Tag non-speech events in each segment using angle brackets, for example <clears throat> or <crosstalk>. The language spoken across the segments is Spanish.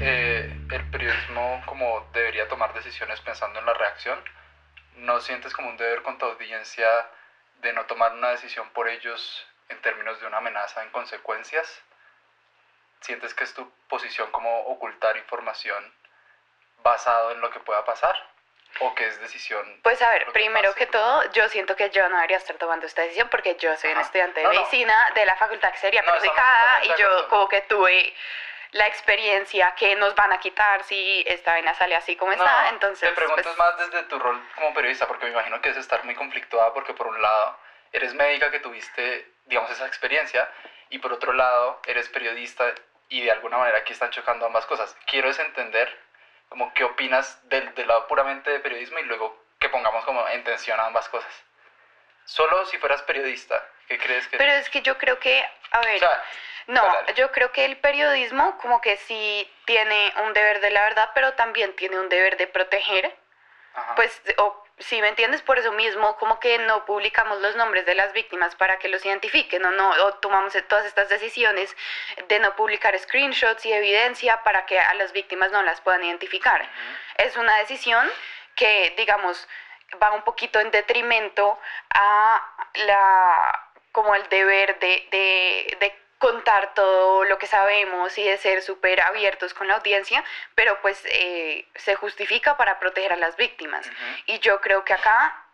Eh, el periodismo como debería tomar decisiones pensando en la reacción. ¿No sientes como un deber con tu audiencia de no tomar una decisión por ellos en términos de una amenaza en consecuencias? ¿Sientes que es tu posición como ocultar información basado en lo que pueda pasar? ¿O que es decisión? Pues a ver, que primero pase? que todo, yo siento que yo no debería estar tomando esta decisión porque yo soy un Ajá. estudiante de No, no. medicina de la facultad que sería No, perjudicada y yo como que tuve la experiencia que nos van a quitar si esta vaina sale así como está, No, entonces Te preguntas pues, más desde tu rol como periodista, porque me imagino que es estar muy conflictuada, porque por un lado eres médica que tuviste, digamos, esa experiencia, y por otro lado eres periodista y de alguna manera aquí están chocando ambas cosas. Quiero es entender como qué opinas del, del lado puramente de periodismo y luego que pongamos como en tensión ambas cosas. Solo si fueras periodista, ¿qué crees que... Pero es que yo creo que, a ver, o sea, no, yo creo que el periodismo como que sí tiene un deber de la verdad, pero también tiene un deber de proteger ajá. Pues, o si me entiendes, por eso mismo, como que no publicamos los nombres de las víctimas para que los identifiquen, o no, o tomamos todas estas decisiones de no publicar screenshots y evidencia para que a las víctimas no las puedan identificar. Es una decisión que, digamos, va un poquito en detrimento a la, como el deber de, de, de contar todo lo que sabemos y de ser súper abiertos con la audiencia, pero pues eh, se justifica para proteger a las víctimas. Y yo creo que acá,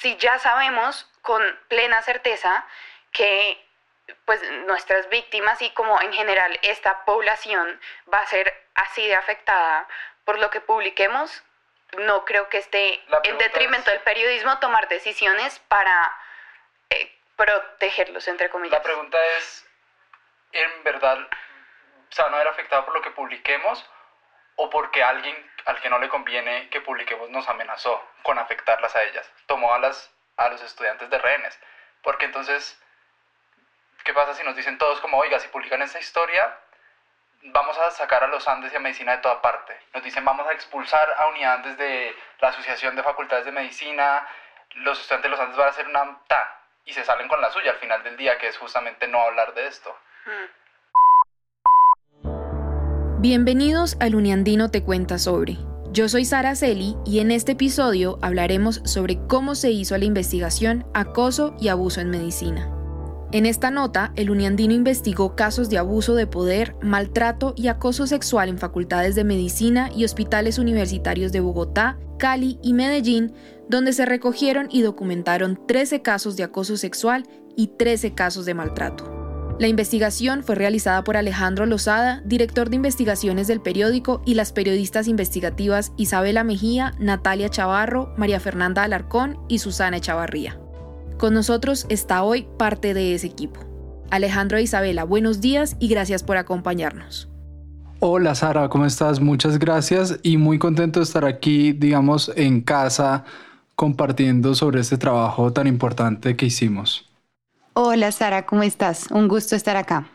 si ya sabemos con plena certeza que pues nuestras víctimas y como en general esta población va a ser así de afectada por lo que publiquemos, no creo que esté en detrimento es- del periodismo tomar decisiones para eh, protegerlos, entre comillas. La pregunta es, ¿en verdad se van a ver afectados por lo que publiquemos o porque alguien al que no le conviene que publiquemos nos amenazó con afectarlas a ellas? Tomó a, las, a los estudiantes de rehenes. Porque entonces, ¿qué pasa si nos dicen todos como, oiga, si publican esta historia, vamos a sacar a los Andes y a medicina de toda parte? Nos dicen, vamos a expulsar a unidades de la Asociación de Facultades de Medicina, los estudiantes de los Andes van a hacer una tan y se salen con la suya al final del día, que es justamente no hablar de esto. Bienvenidos al Uniandino Te Cuenta Sobre. Yo soy Sara Celi y en este episodio hablaremos sobre cómo se hizo la investigación Acoso y Abuso en Medicina. En esta nota, el Uniandino investigó casos de abuso de poder, maltrato y acoso sexual en facultades de medicina y hospitales universitarios de Bogotá, Cali y Medellín, donde se recogieron y documentaron 13 casos de acoso sexual y 13 casos de maltrato. La investigación fue realizada por Alejandro Lozada, director de investigaciones del periódico, y las periodistas investigativas Isabela Mejía, Natalia Chavarro, María Fernanda Alarcón y Susana Chavarría. Con nosotros está hoy parte de ese equipo. Alejandro e Isabela, buenos días y gracias por acompañarnos. Hola Sara, ¿cómo estás? Muchas gracias y muy contento de estar aquí, digamos, en casa compartiendo sobre este trabajo tan importante que hicimos. Hola Sara, ¿cómo estás? Un gusto estar acá.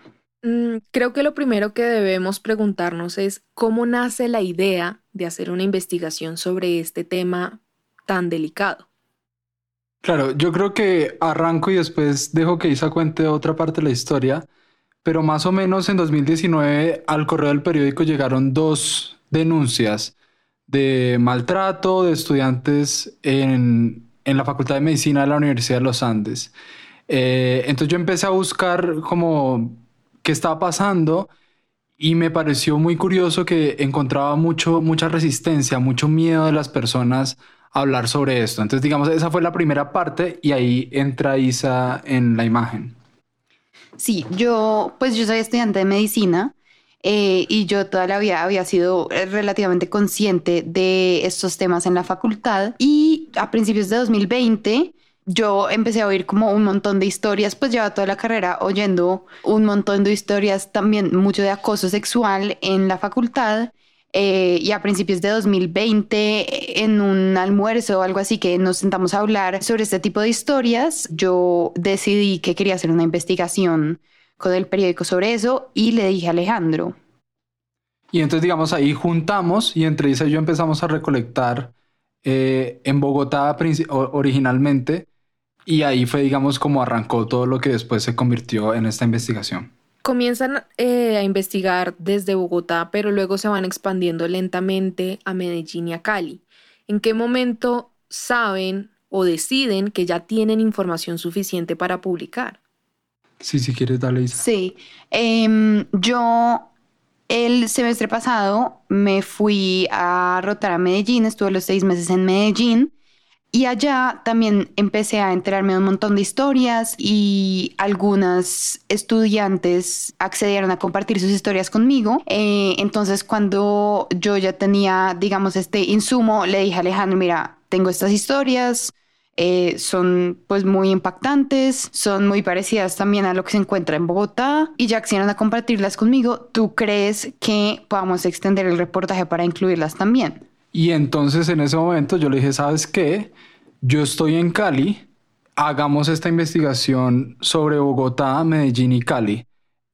Mm, creo que lo primero que debemos preguntarnos es cómo nace la idea de hacer una investigación sobre este tema tan delicado. Claro, yo creo que arranco y después dejo que Isa cuente otra parte de la historia, pero más o menos en 2019 al correo del periódico llegaron dos denuncias de maltrato de estudiantes en, en la Facultad de Medicina de la Universidad de los Andes. Eh, entonces yo empecé a buscar como qué estaba pasando y me pareció muy curioso que encontraba mucho, mucha resistencia, mucho miedo de las personas a hablar sobre esto. Entonces, digamos, esa fue la primera parte y ahí entra Isa en la imagen. Sí, yo, pues yo soy estudiante de medicina eh, y yo toda la vida había sido eh, relativamente consciente de estos temas en la facultad y a principios de 2020 yo empecé a oír como un montón de historias, pues llevaba toda la carrera oyendo un montón de historias también, mucho de acoso sexual en la facultad. Eh, y a principios de 2020, en un almuerzo o algo así que nos sentamos a hablar sobre este tipo de historias, yo decidí que quería hacer una investigación con el periódico sobre eso y le dije a Alejandro. Y entonces, digamos, ahí juntamos y entre Isa y yo empezamos a recolectar eh, en Bogotá originalmente Y ahí fue, digamos, como arrancó todo lo que después se convirtió en esta investigación. Comienzan eh, a investigar desde Bogotá, pero luego se van expandiendo lentamente a Medellín y a Cali. ¿En qué momento saben o deciden que ya tienen información suficiente para publicar? Sí, si quieres, dale. Isa. Sí, Em, yo el semestre pasado me fui a rotar a Medellín, estuve los seis meses en Medellín y allá también empecé a enterarme de un montón de historias y algunas estudiantes accedieron a compartir sus historias conmigo. Eh, entonces cuando yo ya tenía, digamos, este insumo, le dije a Alejandro, mira, tengo estas historias, eh, son pues muy impactantes, son muy parecidas también a lo que se encuentra en Bogotá y ya quisieron a compartirlas conmigo. ¿Tú crees que podamos extender el reportaje para incluirlas también? Y entonces en ese momento yo le dije, ¿sabes qué? Yo estoy en Cali, hagamos esta investigación sobre Bogotá, Medellín y Cali.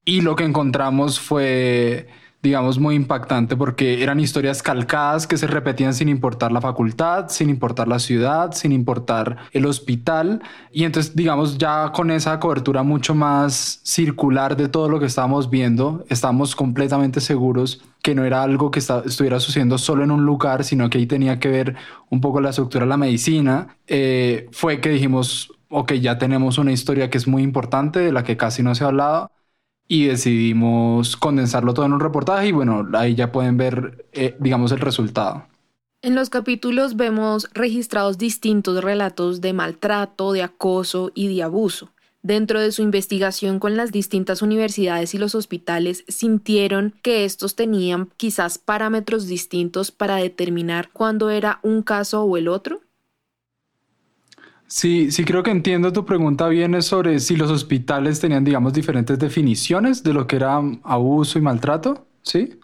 Y lo que encontramos fue digamos, muy impactante porque eran historias calcadas que se repetían sin importar la facultad, sin importar la ciudad, sin importar el hospital. Y entonces, digamos, ya con esa cobertura mucho más circular de todo lo que estábamos viendo, estamos completamente seguros que no era algo que estuviera sucediendo solo en un lugar, sino que ahí tenía que ver un poco la estructura de la medicina, eh, fue que dijimos, ok, ya tenemos una historia que es muy importante, de la que casi no se ha hablado, y decidimos condensarlo todo en un reportaje y bueno, ahí ya pueden ver, eh, digamos, el resultado. En los capítulos vemos registrados distintos relatos de maltrato, de acoso y de abuso. Dentro de su investigación con las distintas universidades y los hospitales, sintieron que estos tenían quizás parámetros distintos para determinar cuándo era un caso o el otro. Sí, sí creo que entiendo tu pregunta viene sobre si los hospitales tenían, digamos, diferentes definiciones de lo que era abuso y maltrato, ¿sí?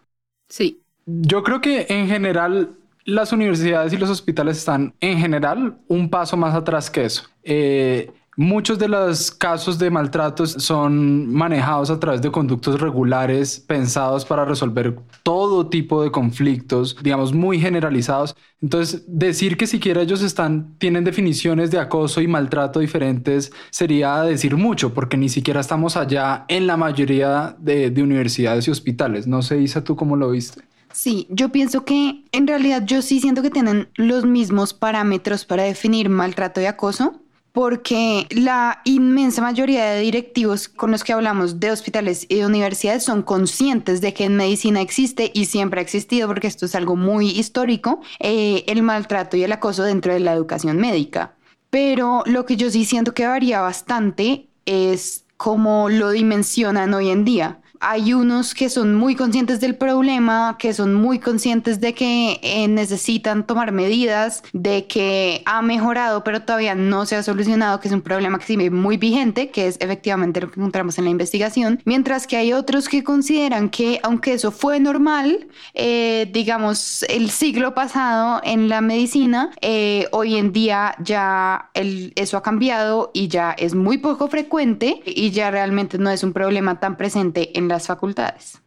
Sí. Yo creo que en general las universidades y los hospitales están en general un paso más atrás que eso. Eh, Muchos de los casos de maltratos son manejados a través de conductos regulares pensados para resolver todo tipo de conflictos, digamos, muy generalizados. Entonces, decir que siquiera ellos están, tienen definiciones de acoso y maltrato diferentes sería decir mucho, porque ni siquiera estamos allá en la mayoría de, de universidades y hospitales. No sé, Isa, ¿tú cómo lo viste? Sí, yo pienso que en realidad yo sí siento que tienen los mismos parámetros para definir maltrato y acoso, porque la inmensa mayoría de directivos con los que hablamos de hospitales y de universidades son conscientes de que en medicina existe y siempre ha existido, porque esto es algo muy histórico, eh, el maltrato y el acoso dentro de la educación médica. Pero lo que yo sí siento que varía bastante es cómo lo dimensionan hoy en día hay unos que son muy conscientes del problema, que son muy conscientes de que eh, necesitan tomar medidas, de que ha mejorado, pero todavía no se ha solucionado, que es un problema que sigue muy vigente, que es efectivamente lo que encontramos en la investigación, mientras que hay otros que consideran que aunque eso fue normal, eh, digamos, el siglo pasado en la medicina, eh, hoy en día ya el, eso ha cambiado y ya es muy poco frecuente y ya realmente no es un problema tan presente en las facultades.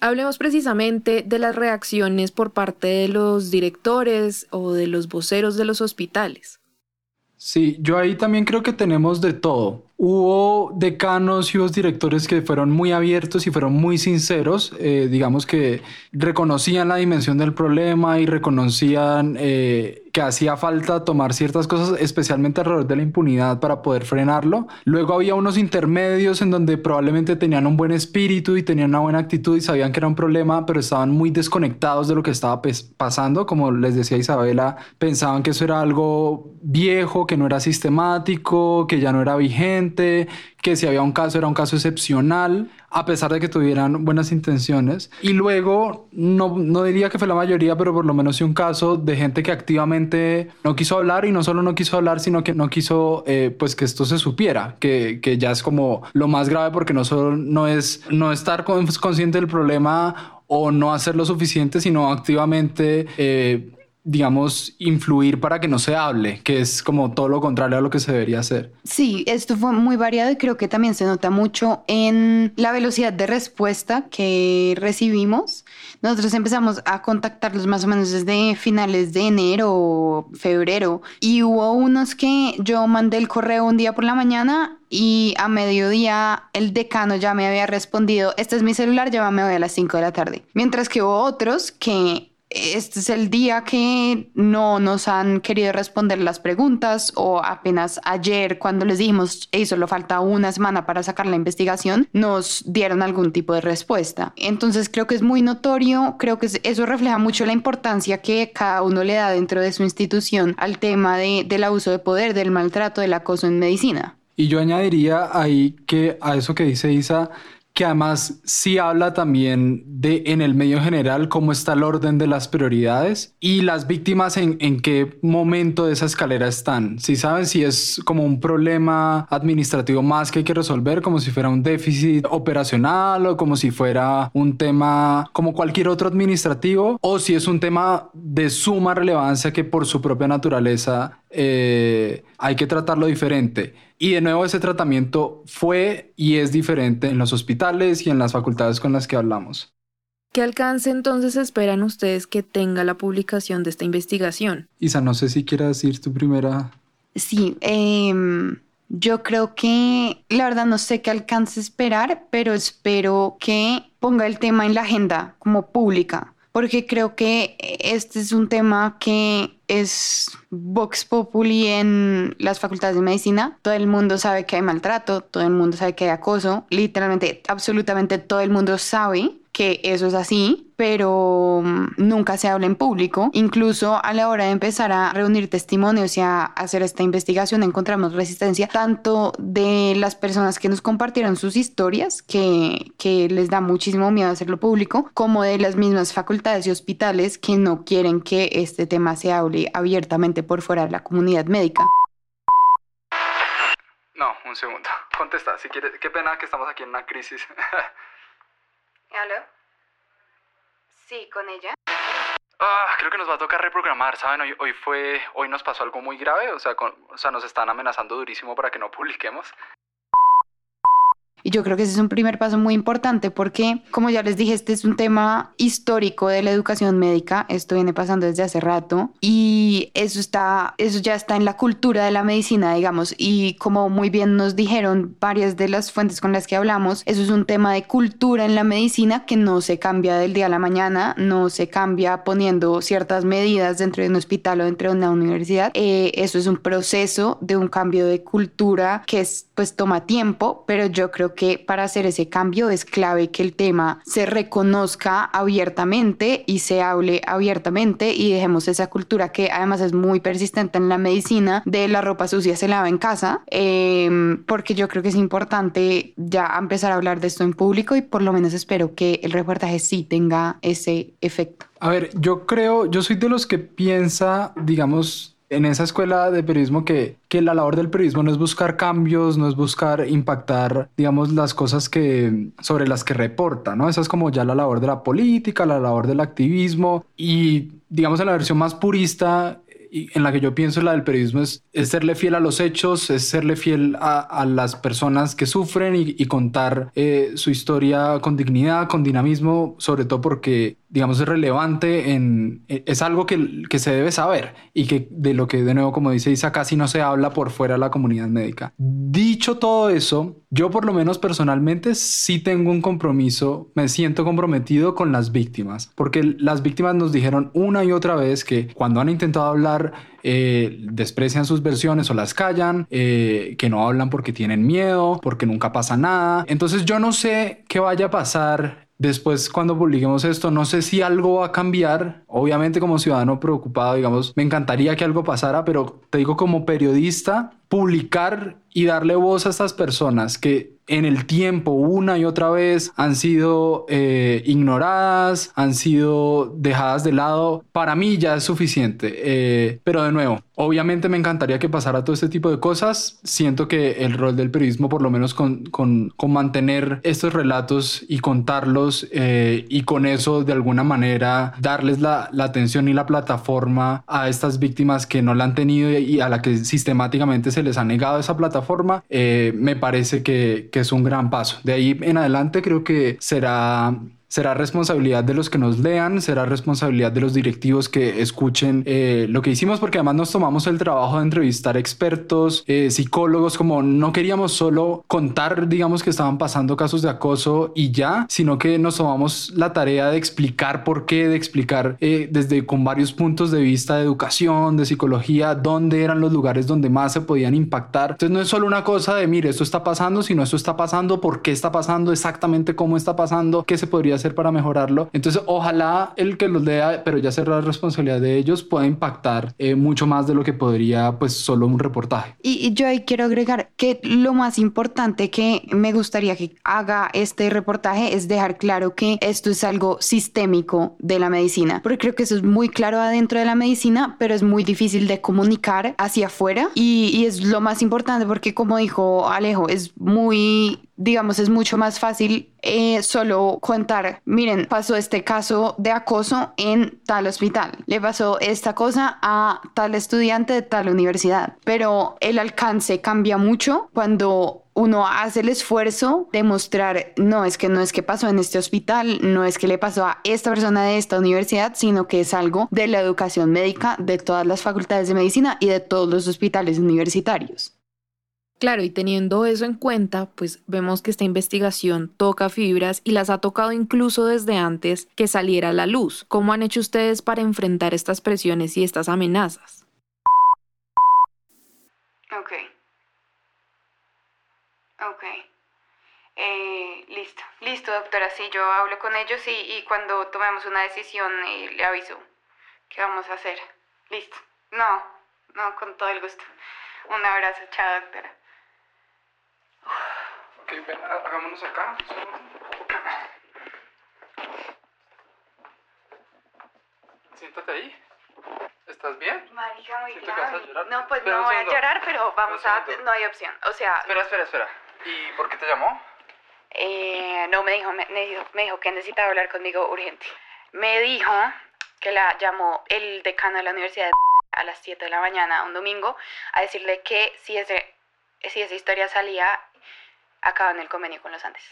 Hablemos precisamente de las reacciones por parte de los directores o de los voceros de los hospitales. Sí, yo ahí también creo que tenemos de todo. Hubo decanos y hubo directores que fueron muy abiertos y fueron muy sinceros, eh, digamos que reconocían la dimensión del problema y reconocían eh, que hacía falta tomar ciertas cosas, especialmente alrededor de la impunidad para poder frenarlo. Luego había unos intermedios en donde probablemente tenían un buen espíritu y tenían una buena actitud y sabían que era un problema, pero estaban muy desconectados de lo que estaba pasando. Como les decía Isabela, pensaban que eso era algo viejo, que no era sistemático, que ya no era vigente, que si había un caso era un caso excepcional, a pesar de que tuvieran buenas intenciones. Y luego, no, no diría que fue la mayoría, pero por lo menos sí un caso de gente que activamente no quiso hablar y no solo no quiso hablar, sino que no quiso eh, pues que esto se supiera, que, que, ya es como lo más grave porque no solo no es no estar consciente del problema o no hacer lo suficiente, sino activamente... Eh, digamos, influir para que no se hable, que es como todo lo contrario a lo que se debería hacer. Sí, esto fue muy variado y creo que también se nota mucho en la velocidad de respuesta que recibimos. Nosotros empezamos a contactarlos más o menos desde finales de enero o febrero y hubo unos que yo mandé el correo un día por la mañana y a mediodía el decano ya me había respondido, este es mi celular, llévame hoy a las 5 de la tarde. Mientras que hubo otros que este es el día que no nos han querido responder las preguntas o apenas ayer cuando les dijimos, hey, solo falta una semana para sacar la investigación, nos dieron algún tipo de respuesta. Entonces creo que es muy notorio, creo que eso refleja mucho la importancia que cada uno le da dentro de su institución al tema de, del abuso de poder, del maltrato, del acoso en medicina. Y yo añadiría ahí que a eso que dice Isa, que además sí habla también de en el medio general cómo está el orden de las prioridades y las víctimas en, en qué momento de esa escalera están. Si saben si es como un problema administrativo más que hay que resolver, como si fuera un déficit operacional o como si fuera un tema como cualquier otro administrativo, o si es un tema de suma relevancia que por su propia naturaleza eh, hay que tratarlo diferente. Y de nuevo ese tratamiento fue y es diferente en los hospitales y en las facultades con las que hablamos. ¿Qué alcance entonces esperan ustedes que tenga la publicación de esta investigación? Isa, no sé si quieras decir tu primera... Sí, em, yo creo que la verdad no sé qué alcance esperar, pero espero que ponga el tema en la agenda como pública, porque creo que este es un tema que es Vox Populi en las facultades de medicina. Todo el mundo sabe que hay maltrato, todo el mundo sabe que hay acoso, literalmente, absolutamente todo el mundo sabe que eso es así, pero mm, nunca se habla en público. Incluso a la hora de empezar a reunir testimonios y a hacer esta investigación encontramos resistencia tanto de las personas que nos compartieron sus historias, que, que les da muchísimo miedo hacerlo público, como de las mismas facultades y hospitales que no quieren que este tema se hable abiertamente por fuera de la comunidad médica. No, un segundo. Contesta, si quieres. Qué pena que estamos aquí en una crisis. <laughs> ¿Aló? Sí, con ella. Ah, creo que nos va a tocar reprogramar, ¿saben? Hoy, hoy fue, hoy nos pasó algo muy grave, o sea, o sea, nos están amenazando durísimo para que no publiquemos. Y yo creo que ese es un primer paso muy importante porque, como ya les dije, este es un tema histórico de la educación médica. Esto viene pasando desde hace rato y eso está, eso ya está en la cultura de la medicina, digamos. Y como muy bien nos dijeron varias de las fuentes con las que hablamos, eso es un tema de cultura en la medicina que no se cambia del día a la mañana, no se cambia poniendo ciertas medidas dentro de un hospital o dentro de una universidad. Eh, eso es un proceso de un cambio de cultura que es, pues toma tiempo, pero yo creo que para hacer ese cambio es clave que el tema se reconozca abiertamente y se hable abiertamente y dejemos esa cultura que además es muy persistente en la medicina de la ropa sucia se lava en casa, em, porque yo creo que es importante ya empezar a hablar de esto en público y por lo menos espero que el reportaje sí tenga ese efecto. A ver, yo creo, yo soy de los que piensa, digamos, en esa escuela de periodismo que, que la labor del periodismo no es buscar cambios, no es buscar impactar, digamos, las cosas que, sobre las que reporta, ¿no? Esa es como ya la labor de la política, la labor del activismo y, digamos, en la versión más purista, en la que yo pienso la del periodismo es, serle fiel a los hechos, es serle fiel a, las personas que sufren y, contar eh, su historia con dignidad, con dinamismo, sobre todo porque digamos, es relevante en, e, es algo que, que, se debe saber y que de lo que, de nuevo, como dice Isa, casi no se habla por fuera de la comunidad médica. Dicho todo eso, yo por lo menos personalmente sí tengo un compromiso, me siento comprometido con las víctimas, porque las víctimas nos dijeron una y otra vez que cuando han intentado hablar, eh, desprecian sus versiones o las callan, eh, que no hablan porque tienen miedo, porque nunca pasa nada. Entonces yo no sé qué vaya a pasar Después, cuando publiquemos esto, no sé si algo va a cambiar. Obviamente, como ciudadano preocupado, digamos, me encantaría que algo pasara, pero te digo como periodista, publicar y darle voz a estas personas que en el tiempo una y otra vez han sido eh, ignoradas, han sido dejadas de lado, para mí ya es suficiente. Eh, pero de nuevo, obviamente me encantaría que pasara todo este tipo de cosas. Siento que el rol del periodismo, por lo menos con, con, con mantener estos relatos y contarlos eh, y con eso de alguna manera darles la, la, atención y la plataforma a estas víctimas que no la han tenido y a la que sistemáticamente se les ha negado esa plataforma, me parece que que es un gran paso. De ahí en adelante creo que será será responsabilidad de los que nos lean, será responsabilidad de los directivos que escuchen eh, lo que hicimos, porque además nos tomamos el trabajo de entrevistar expertos, eh, psicólogos, como no queríamos solo contar, digamos, que estaban pasando casos de acoso y ya, sino que nos tomamos la tarea de explicar por qué, de explicar eh, desde con varios puntos de vista de educación, de psicología, dónde eran los lugares donde más se podían impactar. Entonces no es solo una cosa de, mire, esto está pasando, sino esto está pasando, por qué está pasando, exactamente cómo está pasando, qué se podría hacer para mejorarlo. Entonces, ojalá el que los lea, pero ya será responsabilidad de ellos, pueda impactar eh, mucho más de lo que podría, pues, solo un reportaje. Y, yo ahí quiero agregar que lo más importante que me gustaría que haga este reportaje es dejar claro que esto es algo sistémico de la medicina, porque creo que eso es muy claro adentro de la medicina, pero es muy difícil de comunicar hacia afuera y, y es lo más importante porque como dijo Alejo, es muy digamos, es mucho más fácil eh, solo contar, miren, pasó este caso de acoso en tal hospital, le pasó esta cosa a tal estudiante de tal universidad, pero el alcance cambia mucho cuando uno hace el esfuerzo de mostrar, no es que no es que pasó en este hospital, no es que le pasó a esta persona de esta universidad, sino que es algo de la educación médica de todas las facultades de medicina y de todos los hospitales universitarios. Claro, y teniendo eso en cuenta, pues vemos que esta investigación toca fibras y las ha tocado incluso desde antes que saliera a la luz. ¿Cómo han hecho ustedes para enfrentar estas presiones y estas amenazas? Ok. Ok. Eh, listo, listo, doctora. Sí, yo hablo con ellos y, cuando tomemos una decisión eh, le aviso qué vamos a hacer. Listo. No, no, con todo el gusto. Un abrazo, chao, doctora. Ok, ven, hagámonos acá. Siéntate ahí. ¿Estás bien? Marica, muy Siento que vas a llorar. No, pues Espera no voy a llorar, pero vamos a... No hay opción. O sea, Espera, espera, espera. ¿Y por qué te llamó? eh, no me dijo, me, me dijo, me dijo que necesitaba hablar conmigo urgente. Me dijo que la llamó el decano de la universidad de a las 7 de la mañana, un domingo, a decirle que si, ese, si esa historia salía, acaba en el convenio con los Andes.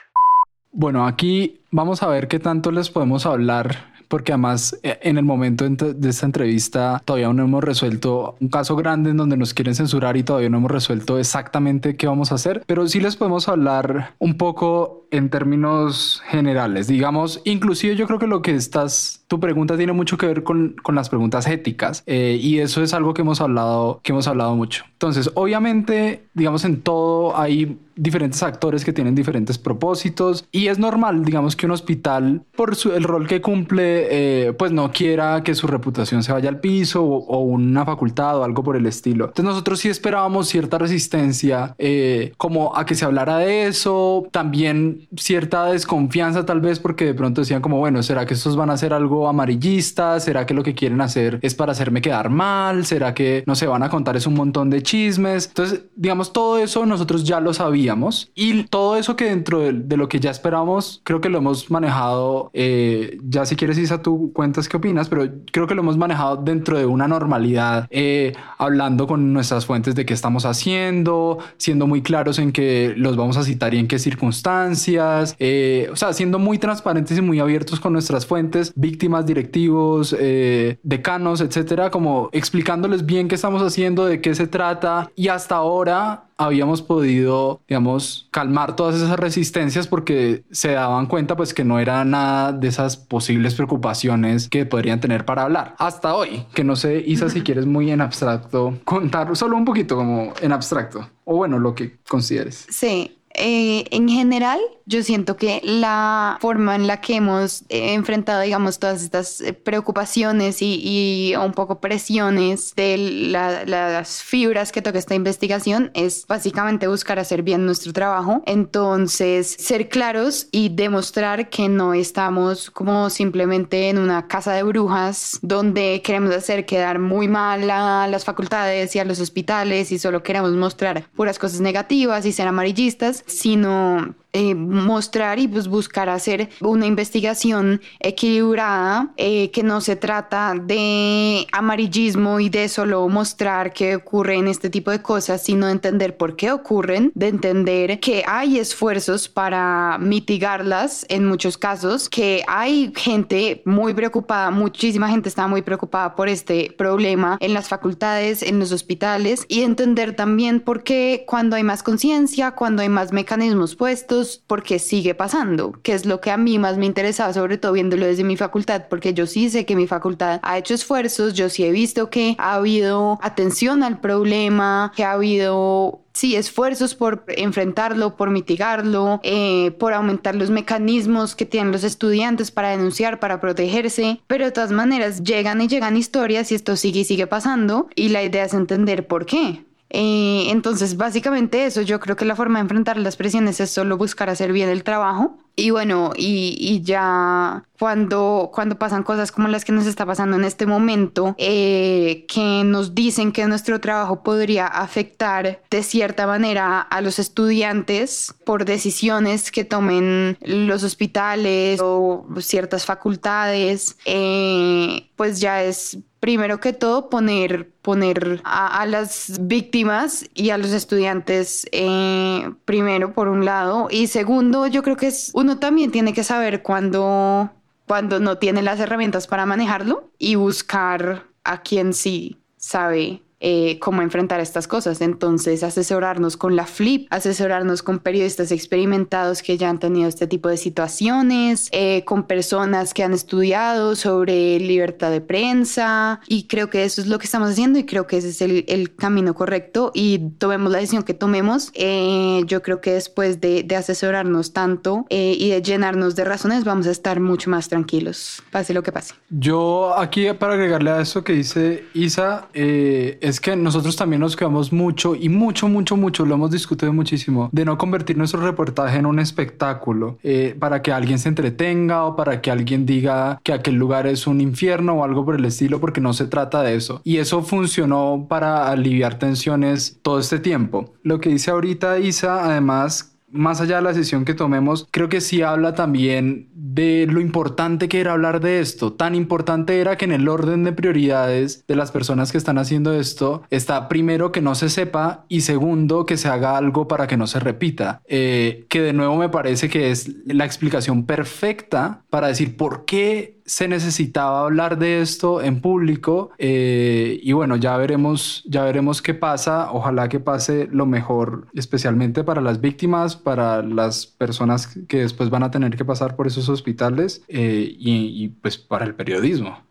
Bueno, aquí vamos a ver qué tanto les podemos hablar, porque además eh, en el momento ent- de esta entrevista todavía no hemos resuelto un caso grande en donde nos quieren censurar y todavía no hemos resuelto exactamente qué vamos a hacer, pero sí les podemos hablar un poco en términos generales, digamos, inclusive yo creo que lo que estás, tu pregunta tiene mucho que ver con, con las preguntas éticas eh, y eso es algo que hemos hablado, que hemos hablado mucho. Entonces, obviamente, digamos, en todo hay diferentes actores que tienen diferentes propósitos y es normal, digamos, que un hospital, por su- el rol que cumple, eh, pues no quiera que su reputación se vaya al piso o, o una facultad o algo por el estilo. Entonces nosotros sí esperábamos cierta resistencia, eh, como a que se hablara de eso, también cierta desconfianza tal vez porque de pronto decían como, bueno, ¿será que estos van a hacer algo amarillista? ¿Será que lo que quieren hacer es para hacerme quedar mal? ¿Será que no se van a contar es un montón de chismes? Entonces, digamos, todo eso nosotros ya lo sabíamos y todo eso que dentro de, de lo que ya esperamos, creo que lo hemos manejado, eh, ya si quieres Isa, tú cuentas qué opinas, pero creo que lo hemos manejado dentro de una normalidad, eh, hablando con nuestras fuentes de qué estamos haciendo, siendo muy claros en que los vamos a citar y en qué circunstancias, eh, o sea, siendo muy transparentes y muy abiertos con nuestras fuentes, víctimas, directivos, eh, decanos, etcétera, como explicándoles bien qué estamos haciendo, de qué se trata y hasta ahora habíamos podido, digamos, calmar todas esas resistencias porque se daban cuenta pues que no era nada de esas posibles preocupaciones que podrían tener para hablar. Hasta hoy, que no sé, Isa, si <laughs> quieres muy en abstracto, contar solo un poquito como en abstracto, o bueno, lo que consideres. Sí, eh, en general, yo siento que la forma en la que hemos eh, enfrentado, digamos, todas estas eh, preocupaciones y, un poco presiones de las fibras que toca esta investigación es básicamente buscar hacer bien nuestro trabajo. Entonces, ser claros y demostrar que no estamos como simplemente en una casa de brujas donde queremos hacer quedar muy mal a las facultades y a los hospitales y solo queremos mostrar puras cosas negativas y ser amarillistas, sino eh, mostrar y pues buscar hacer una investigación equilibrada, eh, que no se trata de amarillismo y de solo mostrar que ocurren este tipo de cosas, sino de entender por qué ocurren, de entender que hay esfuerzos para mitigarlas en muchos casos, que hay gente muy preocupada, muchísima gente está muy preocupada por este problema en las facultades, en los hospitales y entender también por qué cuando hay más conciencia, cuando hay más mecanismos puestos, porque sigue pasando, que es lo que a mí más me interesaba, sobre todo viéndolo desde mi facultad, porque yo sí sé que mi facultad ha hecho esfuerzos, yo sí he visto que ha habido atención al problema, que ha habido sí, esfuerzos por enfrentarlo, por mitigarlo, eh, por aumentar los mecanismos que tienen los estudiantes para denunciar, para protegerse, pero de todas maneras llegan y llegan historias y esto sigue y sigue pasando. Y la idea es entender por qué. Eh, entonces, básicamente eso, yo creo que la forma de enfrentar las presiones es solo buscar hacer bien el trabajo. Y bueno, y, ya cuando, cuando pasan cosas como las que nos está pasando en este momento, eh, que nos dicen que nuestro trabajo podría afectar de cierta manera a los estudiantes por decisiones que tomen los hospitales o ciertas facultades, eh, pues ya es primero que todo poner, poner a, las víctimas y a los estudiantes eh, primero por un lado. Y segundo yo creo que es uno también tiene que saber cuando cuando no tiene las herramientas para manejarlo y buscar a quien sí sabe eh, cómo enfrentar estas cosas. Entonces, asesorarnos con la FLIP, asesorarnos con periodistas experimentados que ya han tenido este tipo de situaciones, eh, con personas que han estudiado sobre libertad de prensa y creo que eso es lo que estamos haciendo y creo que ese es el, el camino correcto y tomemos la decisión que tomemos. Eh, yo creo que después de, de asesorarnos tanto y de llenarnos de razones vamos a estar mucho más tranquilos, pase lo que pase. Yo aquí para agregarle a eso que dice Isa, es es que nosotros también nos quedamos mucho y mucho, mucho, mucho, lo hemos discutido muchísimo, de no convertir nuestro reportaje en un espectáculo eh, para que alguien se entretenga o para que alguien diga que aquel lugar es un infierno o algo por el estilo, porque no se trata de eso. Y eso funcionó para aliviar tensiones todo este tiempo. Lo que dice ahorita Isa, además, más allá de la sesión que tomemos, creo que sí habla también de lo importante que era hablar de esto. Tan importante era que en el orden de prioridades de las personas que están haciendo esto está primero que no se sepa y segundo que se haga algo para que no se repita. Eh, que de nuevo me parece que es la explicación perfecta para decir por qué se necesitaba hablar de esto en público eh, y bueno, ya veremos, ya veremos qué pasa. Ojalá que pase lo mejor, especialmente para las víctimas, para las personas que después van a tener que pasar por esos hospitales eh, y, y pues para el periodismo.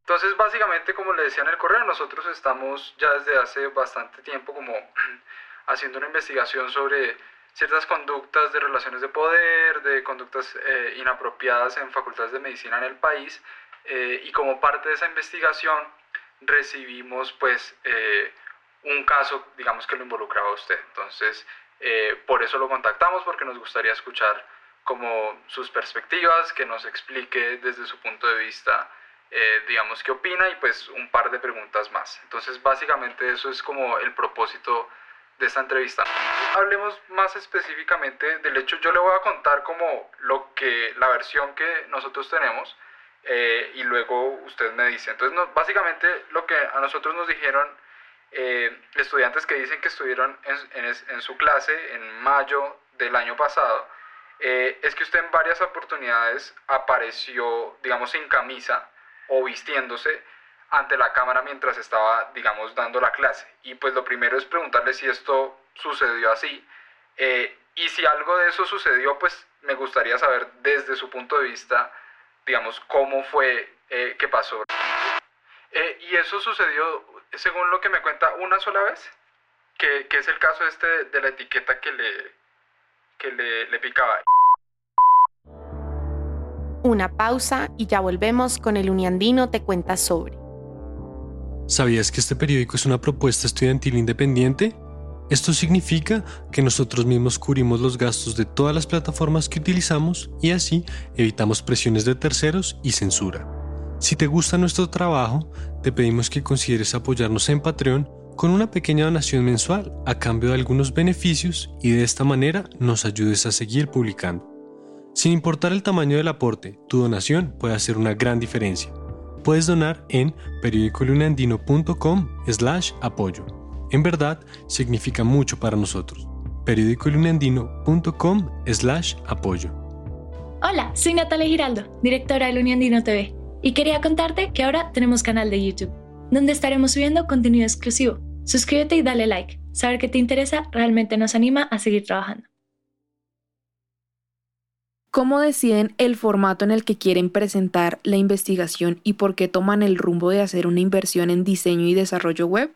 Entonces, básicamente, como le decía en el correo, nosotros estamos ya desde hace bastante tiempo como <clears throat> haciendo una investigación sobre ciertas conductas de relaciones de poder, de conductas eh, inapropiadas en facultades de medicina en el país eh, y como parte de esa investigación recibimos pues eh, un caso digamos que lo involucraba a usted. Entonces por eso lo contactamos porque nos gustaría escuchar como sus perspectivas que nos explique desde su punto de vista digamos qué opina y pues un par de preguntas más. Entonces básicamente eso es como el propósito de esta entrevista. Hablemos más específicamente del hecho, yo le voy a contar como lo que, la versión que nosotros tenemos eh, y luego usted me dice. Entonces, básicamente lo que a nosotros nos dijeron eh, estudiantes que dicen que estuvieron en, en, su clase en mayo del año pasado, eh, es que usted en varias oportunidades apareció, digamos, sin camisa o vistiéndose ante la cámara mientras estaba, digamos, dando la clase. Y pues lo primero es preguntarle si esto sucedió así. Eh, y si algo de eso sucedió, pues me gustaría saber desde su punto de vista, digamos, cómo fue eh, que pasó. Eh, y eso sucedió, según lo que me cuenta, una sola vez. que, que es el caso este de la etiqueta que le, que le, le picaba. Una pausa y ya volvemos con el Uniandino Te Cuenta Sobre. ¿Sabías que este periódico es una propuesta estudiantil independiente? Esto significa que nosotros mismos cubrimos los gastos de todas las plataformas que utilizamos y así evitamos presiones de terceros y censura. Si te gusta nuestro trabajo, te pedimos que consideres apoyarnos en Patreon con una pequeña donación mensual a cambio de algunos beneficios y de esta manera nos ayudes a seguir publicando. Sin importar el tamaño del aporte, tu donación puede hacer una gran diferencia. Puedes donar en periodicolunandino.com slash apoyo. En verdad, significa mucho para nosotros. periodicolunandino.com slash apoyo. Hola, soy Natalia Giraldo, directora del Uniandino TV, y quería contarte que ahora tenemos canal de YouTube, donde estaremos subiendo contenido exclusivo. Suscríbete y dale like. Saber que te interesa realmente nos anima a seguir trabajando. ¿Cómo deciden el formato en el que quieren presentar la investigación y por qué toman el rumbo de hacer una inversión en diseño y desarrollo web?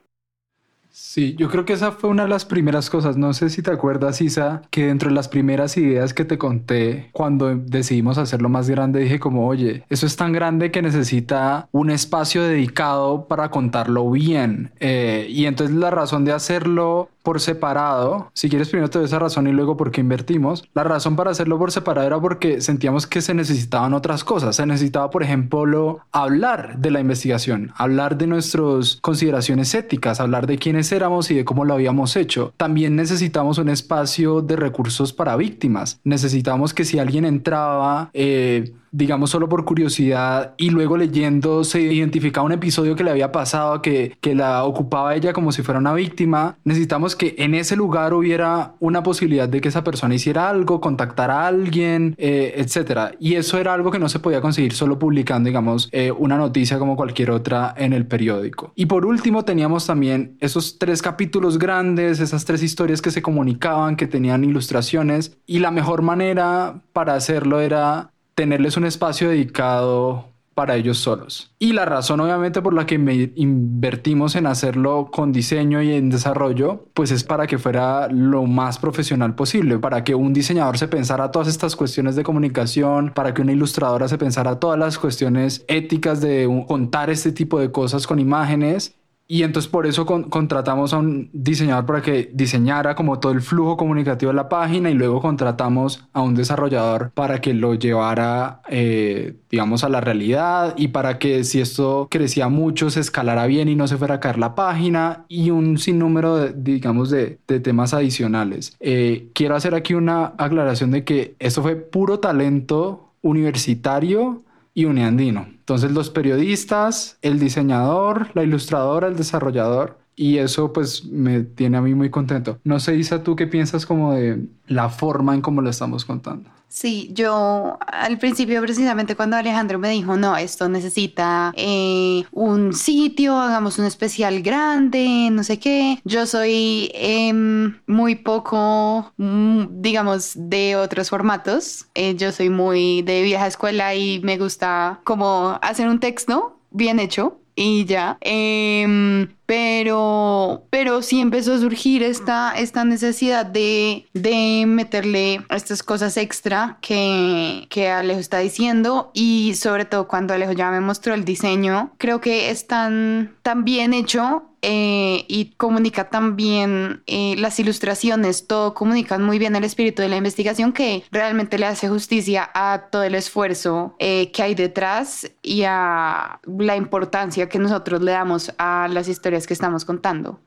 Sí, yo creo que esa fue una de las primeras cosas. No sé si te acuerdas, Isa, que dentro de las primeras ideas que te conté cuando decidimos hacerlo más grande, dije como, oye, eso es tan grande que necesita un espacio dedicado para contarlo bien. Eh, y entonces la razón de hacerlo por separado, si quieres primero te doy esa razón y luego por qué invertimos, la razón para hacerlo por separado era porque sentíamos que se necesitaban otras cosas, se necesitaba por ejemplo hablar de la investigación, hablar de nuestras consideraciones éticas, hablar de quiénes éramos y de cómo lo habíamos hecho. También necesitamos un espacio de recursos para víctimas, necesitamos que si alguien entraba, eh, digamos solo por curiosidad y luego leyendo se identificaba un episodio que le había pasado que, que la ocupaba ella como si fuera una víctima, necesitamos que en ese lugar hubiera una posibilidad de que esa persona hiciera algo, contactara a alguien, eh, etcétera. Y eso era algo que no se podía conseguir solo publicando, digamos, eh, una noticia como cualquier otra en el periódico. Y por último teníamos también esos tres capítulos grandes, esas tres historias que se comunicaban, que tenían ilustraciones y la mejor manera para hacerlo era tenerles un espacio dedicado para ellos solos. Y la razón obviamente por la que me invertimos en hacerlo con diseño y en desarrollo, pues es para que fuera lo más profesional posible, para que un diseñador se pensara todas estas cuestiones de comunicación, para que una ilustradora se pensara todas las cuestiones éticas de contar este tipo de cosas con imágenes y entonces por eso contratamos a un diseñador para que diseñara como todo el flujo comunicativo de la página y luego contratamos a un desarrollador para que lo llevara, eh, digamos, a la realidad y para que si esto crecía mucho se escalara bien y no se fuera a caer la página y un sinnúmero, de, digamos, de, temas adicionales. Eh, quiero hacer aquí una aclaración de que esto fue puro talento universitario y uniandino. Entonces los periodistas, el diseñador, la ilustradora, el desarrollador y eso pues me tiene a mí muy contento. No sé, Isa, ¿tú qué piensas como de la forma en cómo lo estamos contando? Sí, yo al principio precisamente cuando Alejandro me dijo, no, esto necesita eh, un sitio, hagamos un especial grande, no sé qué, yo soy em, muy poco, mm, digamos, de otros formatos, eh, yo soy muy de vieja escuela y me gusta como hacer un texto bien hecho y ya. Em, pero, pero sí empezó a surgir esta, esta necesidad de, de meterle estas cosas extra que, que Alejo está diciendo y sobre todo cuando Alejo ya me mostró el diseño, creo que es tan, bien hecho eh, y comunica también eh, las ilustraciones, todo comunican muy bien el espíritu de la investigación que realmente le hace justicia a todo el esfuerzo eh, que hay detrás y a la importancia que nosotros le damos a las historias que estamos contando.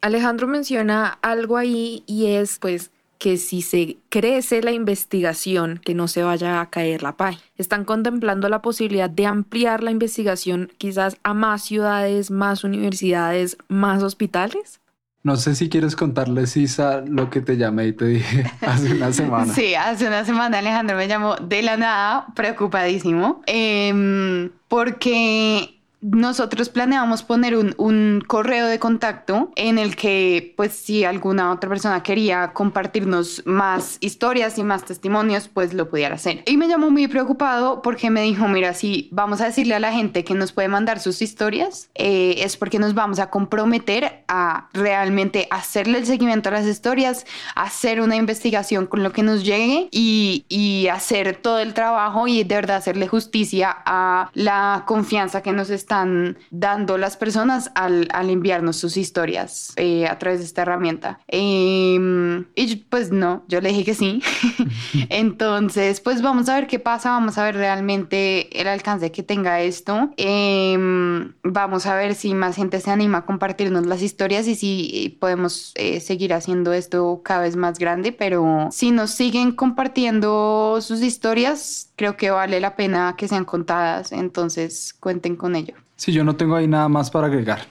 Alejandro menciona algo ahí y es pues que si se crece la investigación, que no se vaya a caer la página. Están contemplando la posibilidad de ampliar la investigación quizás a más ciudades, más universidades, más hospitales. No sé si quieres contarles, Isa, lo que te llamé y te dije <laughs> hace una semana. Sí, hace una semana Alejandro me llamó de la nada, preocupadísimo, em, porque nosotros planeamos poner un, un, correo de contacto en el que, pues, si alguna otra persona quería compartirnos más historias y más testimonios, pues lo pudiera hacer. Y me llamó muy preocupado porque me dijo, mira, si vamos a decirle a la gente que nos puede mandar sus historias, eh, es porque nos vamos a comprometer a realmente hacerle el seguimiento a las historias, hacer una investigación con lo que nos llegue y, y hacer todo el trabajo y de verdad hacerle justicia a la confianza que nos está dando las personas al, al enviarnos sus historias eh, a través de esta herramienta. Em, y pues no, yo le dije que sí. <laughs> <laughs> Entonces, pues vamos a ver qué pasa, vamos a ver realmente el alcance que tenga esto. Em, vamos a ver si más gente se anima a compartirnos las historias y si podemos eh, seguir haciendo esto cada vez más grande, pero si nos siguen compartiendo sus historias, creo que vale la pena que sean contadas, entonces cuenten con ello. Sí, yo no tengo ahí nada más para agregar.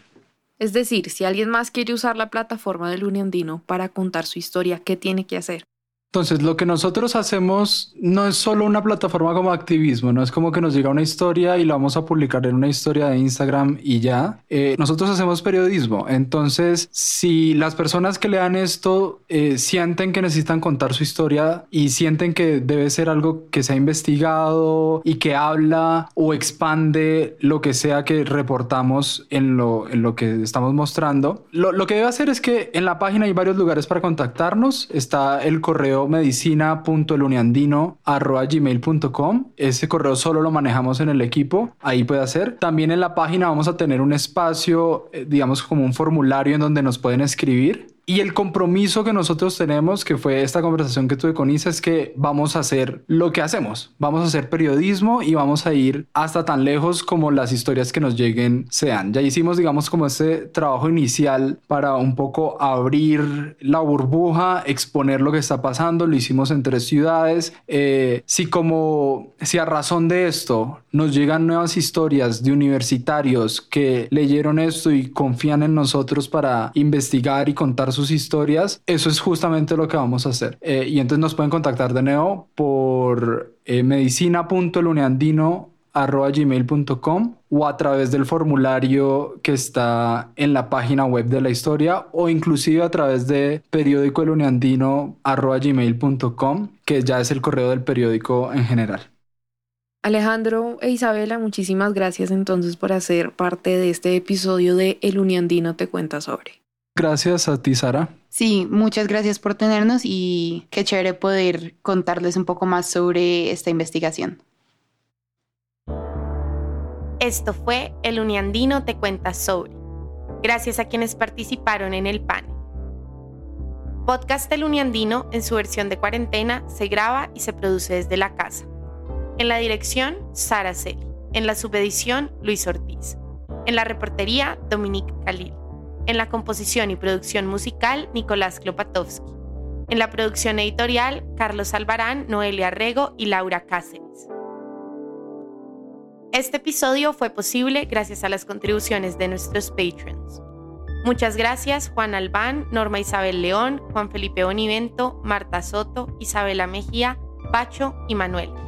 Es decir, si alguien más quiere usar la plataforma del Uniandino para contar su historia, ¿qué tiene que hacer? Entonces, lo que nosotros hacemos no es solo una plataforma como activismo, no es como que nos llega una historia y la vamos a publicar en una historia de Instagram y ya. Eh, nosotros hacemos periodismo. Entonces, si las personas que lean esto eh, sienten que necesitan contar su historia y sienten que debe ser algo que se ha investigado y que habla o expande lo que sea que reportamos en lo, en lo que estamos mostrando, lo, lo que debe hacer es que en la página hay varios lugares para contactarnos. Está el correo medicina.eluniandino.gmail.com. Ese correo solo lo manejamos en el equipo, ahí puede hacer. También en la página vamos a tener un espacio, eh, digamos como un formulario en donde nos pueden escribir y el compromiso que nosotros tenemos, que fue esta conversación que tuve con Isa, es que vamos a hacer lo que hacemos. Vamos a hacer periodismo y vamos a ir hasta tan lejos como las historias que nos lleguen sean. Ya hicimos, digamos, como este trabajo inicial para un poco abrir la burbuja, exponer lo que está pasando. Lo hicimos en tres ciudades. Eh, si como, si a razón de esto nos llegan nuevas historias de universitarios que leyeron esto y confían en nosotros para investigar y contar sus historias, eso es justamente lo que vamos a hacer. Eh, y entonces nos pueden contactar de nuevo por eh, medicina.luneandino.gmail.com o a través del formulario que está en la página web de la historia o inclusive a través de periódico gmail.com que ya es el correo del periódico en general. Alejandro e Isabela, muchísimas gracias entonces por hacer parte de este episodio de El Uniandino te cuenta sobre. Gracias a ti, Sara. Sí, muchas gracias por tenernos y qué chévere poder contarles un poco más sobre esta investigación. Esto fue El Uniandino te cuenta sobre. Gracias a quienes participaron en el panel. Podcast El Uniandino en su versión de cuarentena se graba y se produce desde la casa. En la dirección, Sara Celi. En la subedición, Luis Ortiz. En la reportería, Dominique Khalil. En la composición y producción musical, Nicolás Klopatowski. En la producción editorial, Carlos Albarán, Noelia Rego y Laura Cáceres. Este episodio fue posible gracias a las contribuciones de nuestros patrons. Muchas gracias Juan Albán, Norma Isabel León, Juan Felipe Bonivento, Marta Soto, Isabela Mejía, Pacho y Manuel.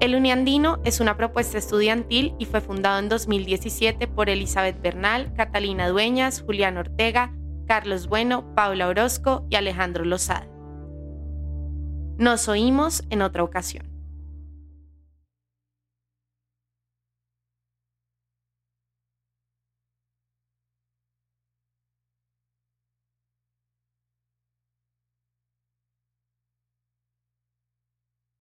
El Uniandino es una propuesta estudiantil y fue fundado en 2017 por Elizabeth Bernal, Catalina Dueñas, Julián Ortega, Carlos Bueno, Paula Orozco y Alejandro Lozada. Nos oímos en otra ocasión.